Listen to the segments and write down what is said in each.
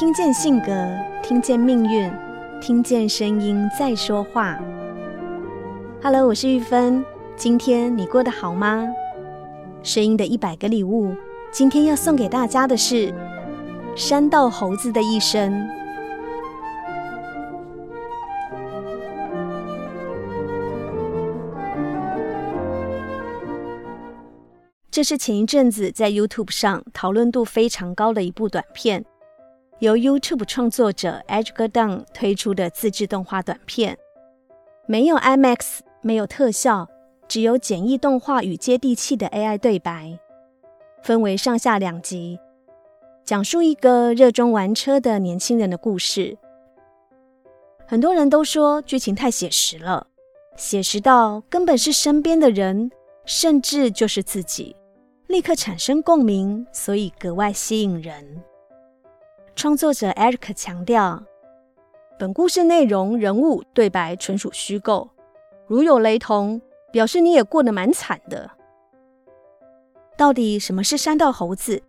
听见性格，听见命运，听见声音在说话。Hello，我是玉芬。今天你过得好吗？声音的一百个礼物，今天要送给大家的是山道猴子的一生。这是前一阵子在 YouTube 上讨论度非常高的一部短片，由 YouTube 创作者 Edgar Dunn 推出的自制动画短片，没有 IMAX，没有特效，只有简易动画与接地气的 AI 对白，分为上下两集，讲述一个热衷玩车的年轻人的故事。很多人都说剧情太写实了，写实到根本是身边的人，甚至就是自己。立刻产生共鸣，所以格外吸引人。创作者 Eric 强调，本故事内容、人物、对白纯属虚构，如有雷同，表示你也过得蛮惨的。到底什么是山道猴子？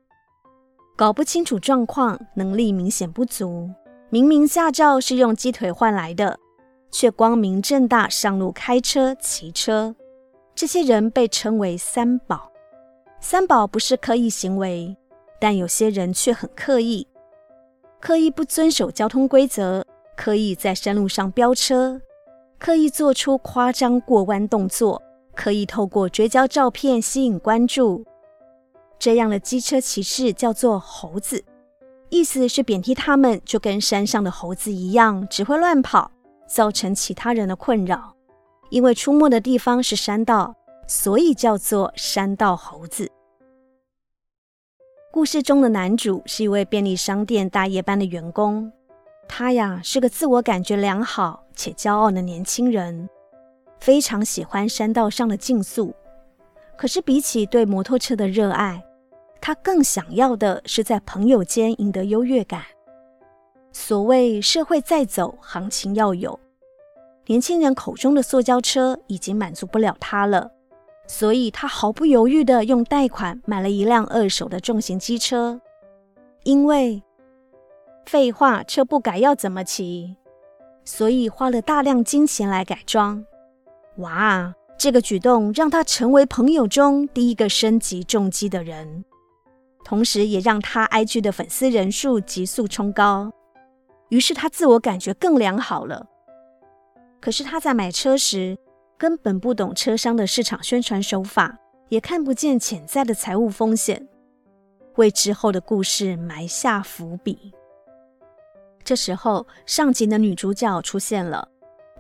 搞不清楚状况，能力明显不足，明明驾照是用鸡腿换来的，却光明正大上路开车、骑车。这些人被称为三宝。三宝不是刻意行为，但有些人却很刻意，刻意不遵守交通规则，刻意在山路上飙车，刻意做出夸张过弯动作，刻意透过追焦照片吸引关注。这样的机车骑士叫做猴子，意思是贬低他们，就跟山上的猴子一样，只会乱跑，造成其他人的困扰。因为出没的地方是山道。所以叫做山道猴子。故事中的男主是一位便利商店大夜班的员工，他呀是个自我感觉良好且骄傲的年轻人，非常喜欢山道上的竞速。可是比起对摩托车的热爱，他更想要的是在朋友间赢得优越感。所谓社会在走，行情要有，年轻人口中的塑胶车已经满足不了他了。所以他毫不犹豫地用贷款买了一辆二手的重型机车，因为废话，车不改要怎么骑？所以花了大量金钱来改装。哇，这个举动让他成为朋友中第一个升级重机的人，同时也让他 IG 的粉丝人数急速冲高。于是他自我感觉更良好了。可是他在买车时，根本不懂车商的市场宣传手法，也看不见潜在的财务风险，为之后的故事埋下伏笔。这时候，上集的女主角出现了，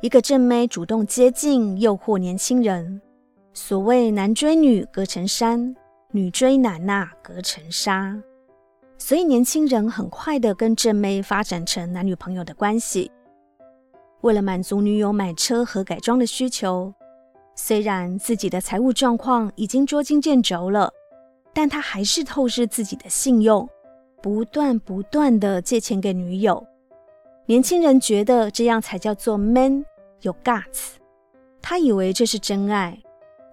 一个正妹主动接近，诱惑年轻人。所谓男追女隔层山，女追男呐隔层纱，所以年轻人很快的跟正妹发展成男女朋友的关系。为了满足女友买车和改装的需求，虽然自己的财务状况已经捉襟见肘了，但他还是透视自己的信用，不断不断地借钱给女友。年轻人觉得这样才叫做 man 有 guts，他以为这是真爱，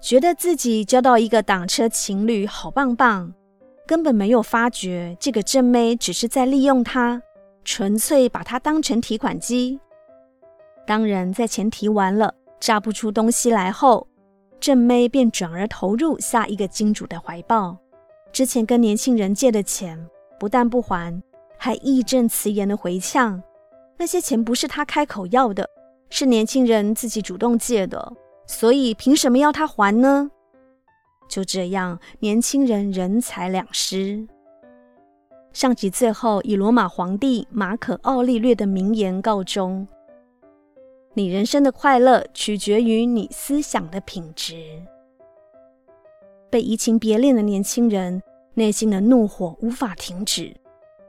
觉得自己交到一个挡车情侣好棒棒，根本没有发觉这个正妹只是在利用他，纯粹把他当成提款机。当然，在钱提完了，榨不出东西来后，正妹便转而投入下一个金主的怀抱。之前跟年轻人借的钱，不但不还，还义正辞严的回呛：那些钱不是他开口要的，是年轻人自己主动借的，所以凭什么要他还呢？就这样，年轻人人财两失。上集最后以罗马皇帝马可·奥利略的名言告终。你人生的快乐取决于你思想的品质。被移情别恋的年轻人内心的怒火无法停止，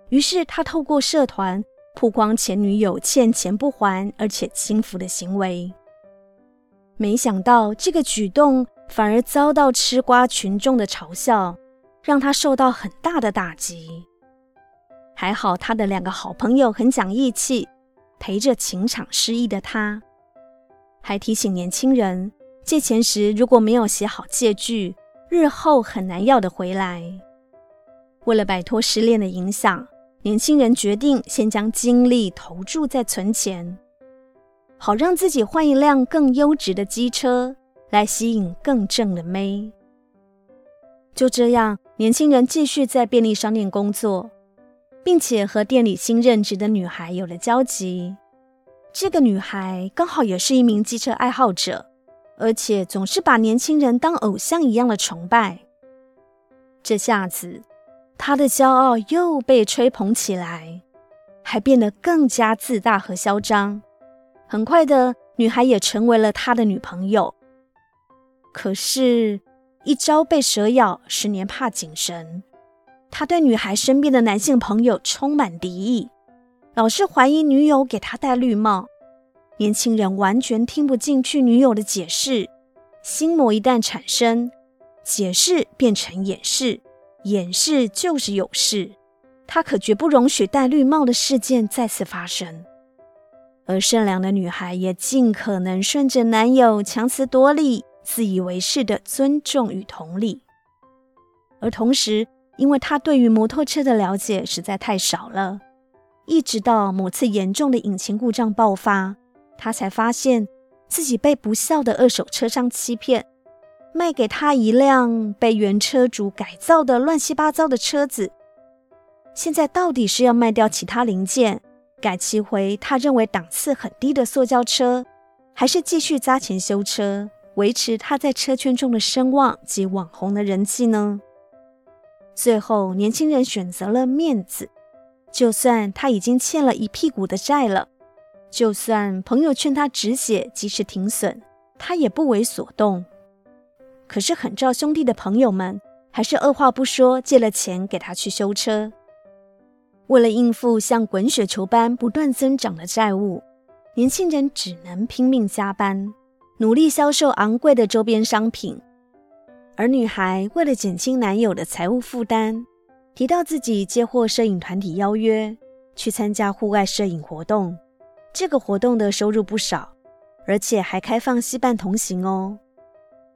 于是他透过社团曝光前女友欠钱不还而且轻浮的行为。没想到这个举动反而遭到吃瓜群众的嘲笑，让他受到很大的打击。还好他的两个好朋友很讲义气。陪着情场失意的他，还提醒年轻人借钱时如果没有写好借据，日后很难要得回来。为了摆脱失恋的影响，年轻人决定先将精力投注在存钱，好让自己换一辆更优质的机车，来吸引更正的妹。就这样，年轻人继续在便利商店工作，并且和店里新任职的女孩有了交集。这个女孩刚好也是一名机车爱好者，而且总是把年轻人当偶像一样的崇拜。这下子，她的骄傲又被吹捧起来，还变得更加自大和嚣张。很快的，女孩也成为了他的女朋友。可是，一朝被蛇咬，十年怕井绳。他对女孩身边的男性朋友充满敌意。老是怀疑女友给他戴绿帽，年轻人完全听不进去女友的解释。心魔一旦产生，解释变成掩饰，掩饰就是有事。他可绝不容许戴绿帽的事件再次发生。而善良的女孩也尽可能顺着男友强词夺理、自以为是的尊重与同理。而同时，因为他对于摩托车的了解实在太少了。一直到某次严重的引擎故障爆发，他才发现自己被不肖的二手车商欺骗，卖给他一辆被原车主改造的乱七八糟的车子。现在到底是要卖掉其他零件，改骑回他认为档次很低的塑胶车，还是继续砸钱修车，维持他在车圈中的声望及网红的人气呢？最后，年轻人选择了面子。就算他已经欠了一屁股的债了，就算朋友劝他止血、及时停损，他也不为所动。可是很照兄弟的朋友们还是二话不说借了钱给他去修车。为了应付像滚雪球般不断增长的债务，年轻人只能拼命加班，努力销售昂贵的周边商品。而女孩为了减轻男友的财务负担，提到自己接获摄影团体邀约去参加户外摄影活动，这个活动的收入不少，而且还开放携伴同行哦。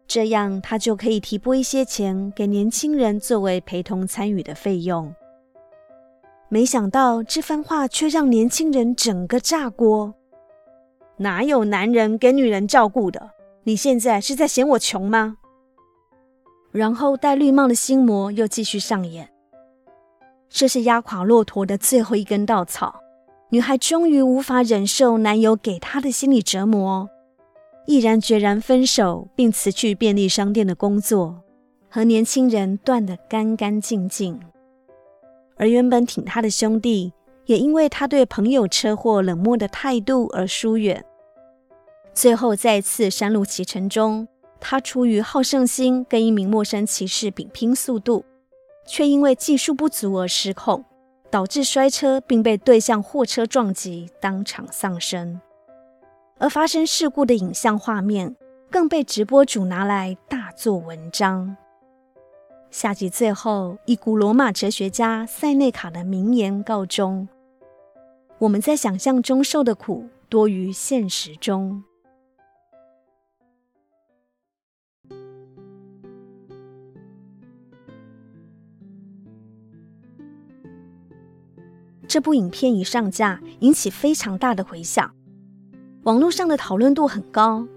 这样他就可以提拨一些钱给年轻人作为陪同参与的费用。没想到这番话却让年轻人整个炸锅。哪有男人给女人照顾的？你现在是在嫌我穷吗？然后戴绿帽的心魔又继续上演。这是压垮骆驼的最后一根稻草，女孩终于无法忍受男友给她的心理折磨，毅然决然分手，并辞去便利商店的工作，和年轻人断得干干净净。而原本挺她的兄弟，也因为她对朋友车祸冷漠的态度而疏远。最后在一次山路骑乘中，他出于好胜心，跟一名陌生骑士比拼速度。却因为技术不足而失控，导致摔车，并被对向货车撞击，当场丧生。而发生事故的影像画面更被直播主拿来大做文章。下集最后，以古罗马哲学家塞内卡的名言告终：我们在想象中受的苦，多于现实中。这部影片一上架，引起非常大的回响，网络上的讨论度很高，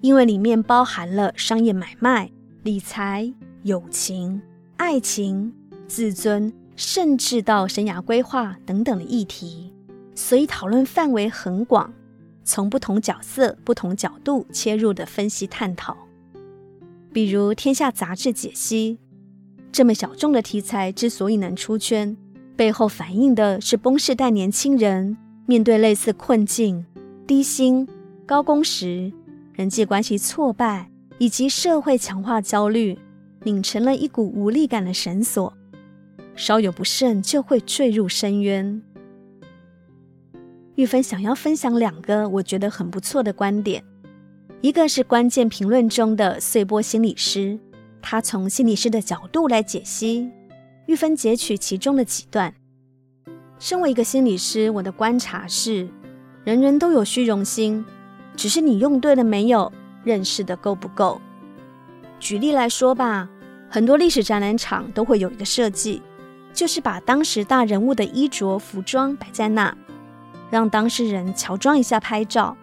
因为里面包含了商业买卖、理财、友情、爱情、自尊，甚至到生涯规划等等的议题，所以讨论范围很广，从不同角色、不同角度切入的分析探讨。比如《天下》杂志解析，这么小众的题材之所以能出圈。背后反映的是崩世代年轻人面对类似困境、低薪、高工时、人际关系挫败以及社会强化焦虑，拧成了一股无力感的绳索，稍有不慎就会坠入深渊。玉芬想要分享两个我觉得很不错的观点，一个是关键评论中的碎波心理师，他从心理师的角度来解析。玉芬截取其中的几段。身为一个心理师，我的观察是，人人都有虚荣心，只是你用对了没有，认识的够不够。举例来说吧，很多历史展览场都会有一个设计，就是把当时大人物的衣着、服装摆在那，让当事人乔装一下拍照，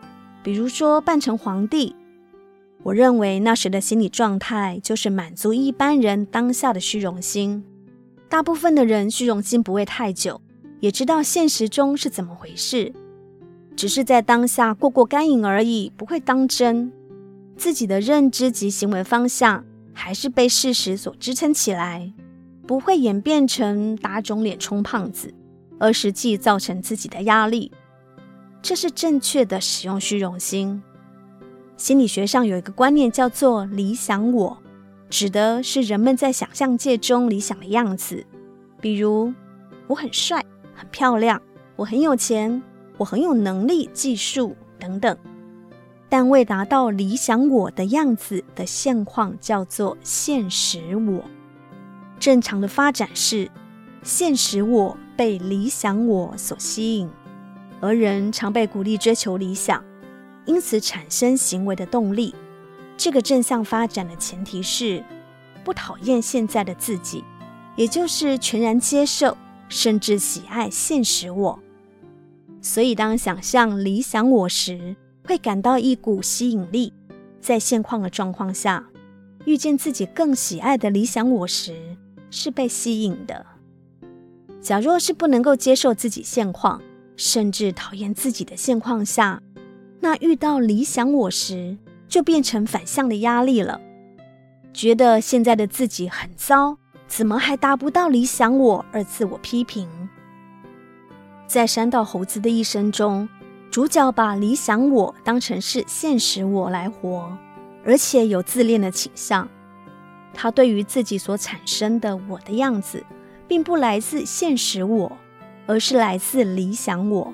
比如说扮成皇帝。我认为那时的心理状态就是满足一般人当下的虚荣心。大部分的人虚荣心不会太久，也知道现实中是怎么回事，只是在当下过过干瘾而已，不会当真。自己的认知及行为方向还是被事实所支撑起来，不会演变成打肿脸充胖子，而实际造成自己的压力。这是正确的使用虚荣心。心理学上有一个观念叫做“理想我”，指的是人们在想象界中理想的样子。比如，我很帅、很漂亮，我很有钱，我很有能力、技术等等。但未达到理想我的样子的现况叫做现实我。正常的发展是，现实我被理想我所吸引，而人常被鼓励追求理想。因此产生行为的动力。这个正向发展的前提是不讨厌现在的自己，也就是全然接受甚至喜爱现实我。所以，当想象理想我时，会感到一股吸引力。在现况的状况下，遇见自己更喜爱的理想我时，是被吸引的。假若是不能够接受自己现况，甚至讨厌自己的现况下，那遇到理想我时，就变成反向的压力了，觉得现在的自己很糟，怎么还达不到理想我而自我批评。在山道猴子的一生中，主角把理想我当成是现实我来活，而且有自恋的倾向。他对于自己所产生的我的样子，并不来自现实我，而是来自理想我。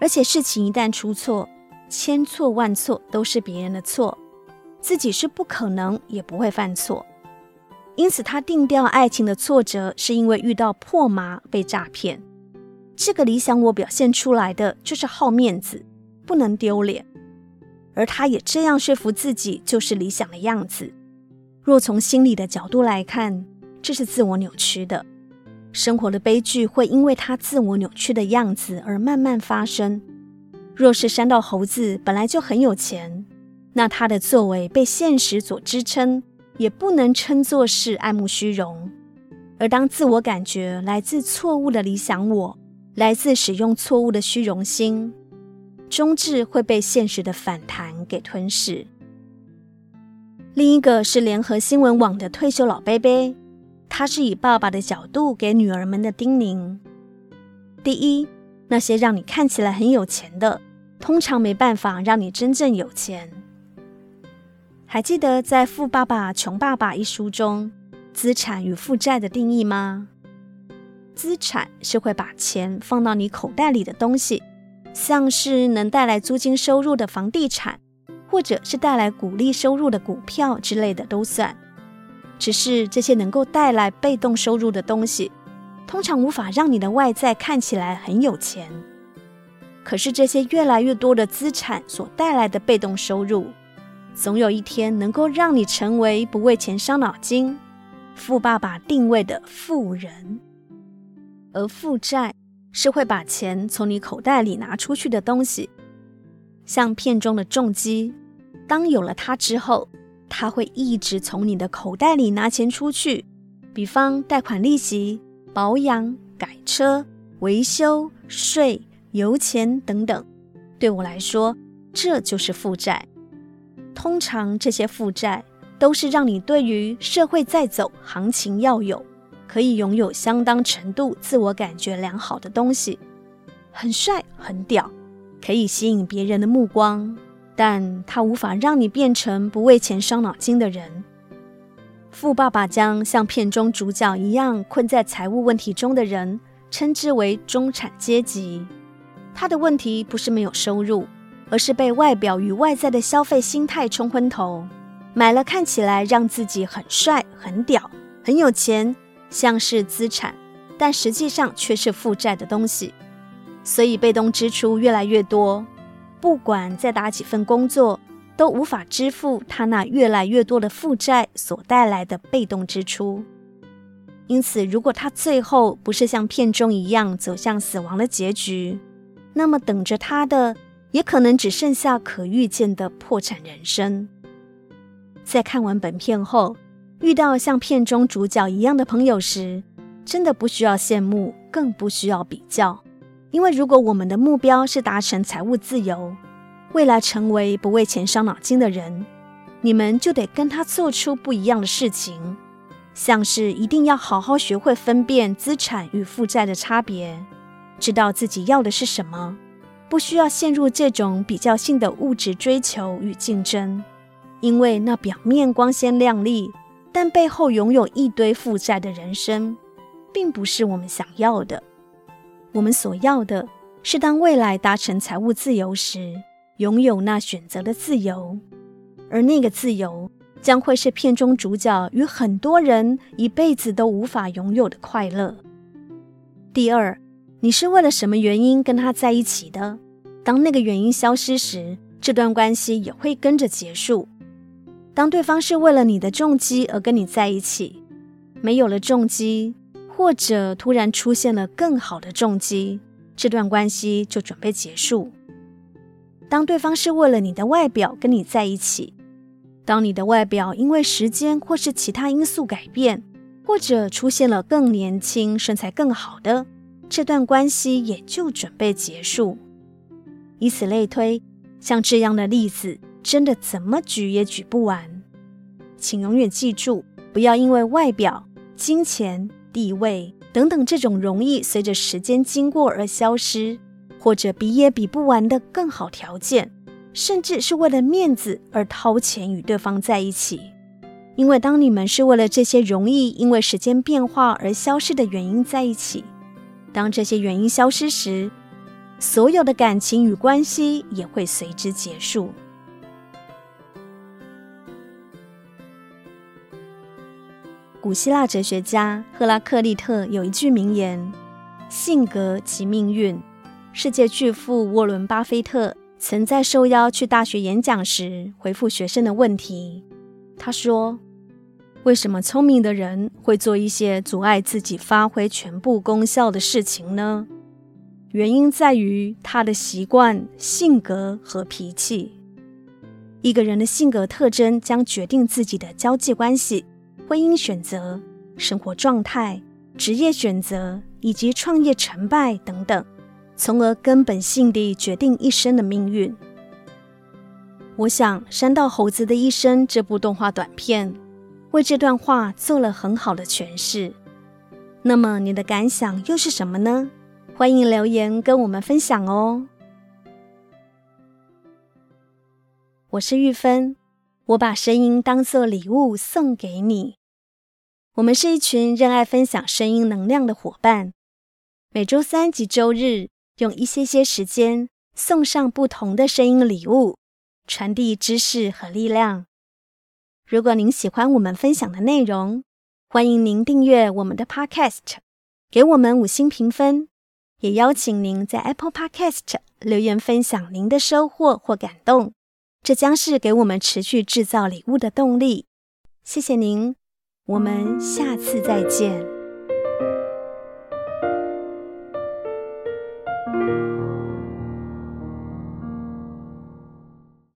而且事情一旦出错，千错万错都是别人的错，自己是不可能也不会犯错。因此，他定调爱情的挫折是因为遇到破麻被诈骗。这个理想我表现出来的就是好面子，不能丢脸。而他也这样说服自己，就是理想的样子。若从心理的角度来看，这是自我扭曲的。生活的悲剧会因为他自我扭曲的样子而慢慢发生。若是山道猴子本来就很有钱，那他的作为被现实所支撑，也不能称作是爱慕虚荣。而当自我感觉来自错误的理想我，来自使用错误的虚荣心，终至会被现实的反弹给吞噬。另一个是联合新闻网的退休老伯伯，他是以爸爸的角度给女儿们的叮咛：第一，那些让你看起来很有钱的。通常没办法让你真正有钱。还记得在《富爸爸穷爸爸》一书中，资产与负债的定义吗？资产是会把钱放到你口袋里的东西，像是能带来租金收入的房地产，或者是带来股利收入的股票之类的都算。只是这些能够带来被动收入的东西，通常无法让你的外在看起来很有钱。可是这些越来越多的资产所带来的被动收入，总有一天能够让你成为不为钱伤脑筋、富爸爸定位的富人。而负债是会把钱从你口袋里拿出去的东西，像片中的重机，当有了它之后，它会一直从你的口袋里拿钱出去，比方贷款利息、保养、改车、维修、税。油钱等等，对我来说，这就是负债。通常这些负债都是让你对于社会在走、行情要有，可以拥有相当程度自我感觉良好的东西，很帅、很屌，可以吸引别人的目光，但它无法让你变成不为钱伤脑筋的人。富爸爸将像片中主角一样困在财务问题中的人，称之为中产阶级。他的问题不是没有收入，而是被外表与外在的消费心态冲昏头，买了看起来让自己很帅、很屌、很有钱，像是资产，但实际上却是负债的东西。所以被动支出越来越多，不管再打几份工作，都无法支付他那越来越多的负债所带来的被动支出。因此，如果他最后不是像片中一样走向死亡的结局，那么等着他的也可能只剩下可预见的破产人生。在看完本片后，遇到像片中主角一样的朋友时，真的不需要羡慕，更不需要比较，因为如果我们的目标是达成财务自由，未来成为不为钱伤脑筋的人，你们就得跟他做出不一样的事情。像是一定要好好学会分辨资产与负债的差别，知道自己要的是什么，不需要陷入这种比较性的物质追求与竞争，因为那表面光鲜亮丽，但背后拥有一堆负债的人生，并不是我们想要的。我们所要的是当未来达成财务自由时，拥有那选择的自由，而那个自由。将会是片中主角与很多人一辈子都无法拥有的快乐。第二，你是为了什么原因跟他在一起的？当那个原因消失时，这段关系也会跟着结束。当对方是为了你的重击而跟你在一起，没有了重击，或者突然出现了更好的重击，这段关系就准备结束。当对方是为了你的外表跟你在一起。当你的外表因为时间或是其他因素改变，或者出现了更年轻、身材更好的，这段关系也就准备结束。以此类推，像这样的例子真的怎么举也举不完。请永远记住，不要因为外表、金钱、地位等等这种容易随着时间经过而消失，或者比也比不完的更好条件。甚至是为了面子而掏钱与对方在一起，因为当你们是为了这些容易因为时间变化而消失的原因在一起，当这些原因消失时，所有的感情与关系也会随之结束。古希腊哲学家赫拉克利特有一句名言：“性格即命运。”世界巨富沃伦·巴菲特。曾在受邀去大学演讲时，回复学生的问题。他说：“为什么聪明的人会做一些阻碍自己发挥全部功效的事情呢？原因在于他的习惯、性格和脾气。一个人的性格特征将决定自己的交际关系、婚姻选择、生活状态、职业选择以及创业成败等等。”从而根本性地决定一生的命运。我想，《山道猴子的一生》这部动画短片为这段话做了很好的诠释。那么，你的感想又是什么呢？欢迎留言跟我们分享哦。我是玉芬，我把声音当作礼物送给你。我们是一群热爱分享声音能量的伙伴，每周三及周日。用一些些时间送上不同的声音礼物，传递知识和力量。如果您喜欢我们分享的内容，欢迎您订阅我们的 Podcast，给我们五星评分，也邀请您在 Apple Podcast 留言分享您的收获或感动，这将是给我们持续制造礼物的动力。谢谢您，我们下次再见。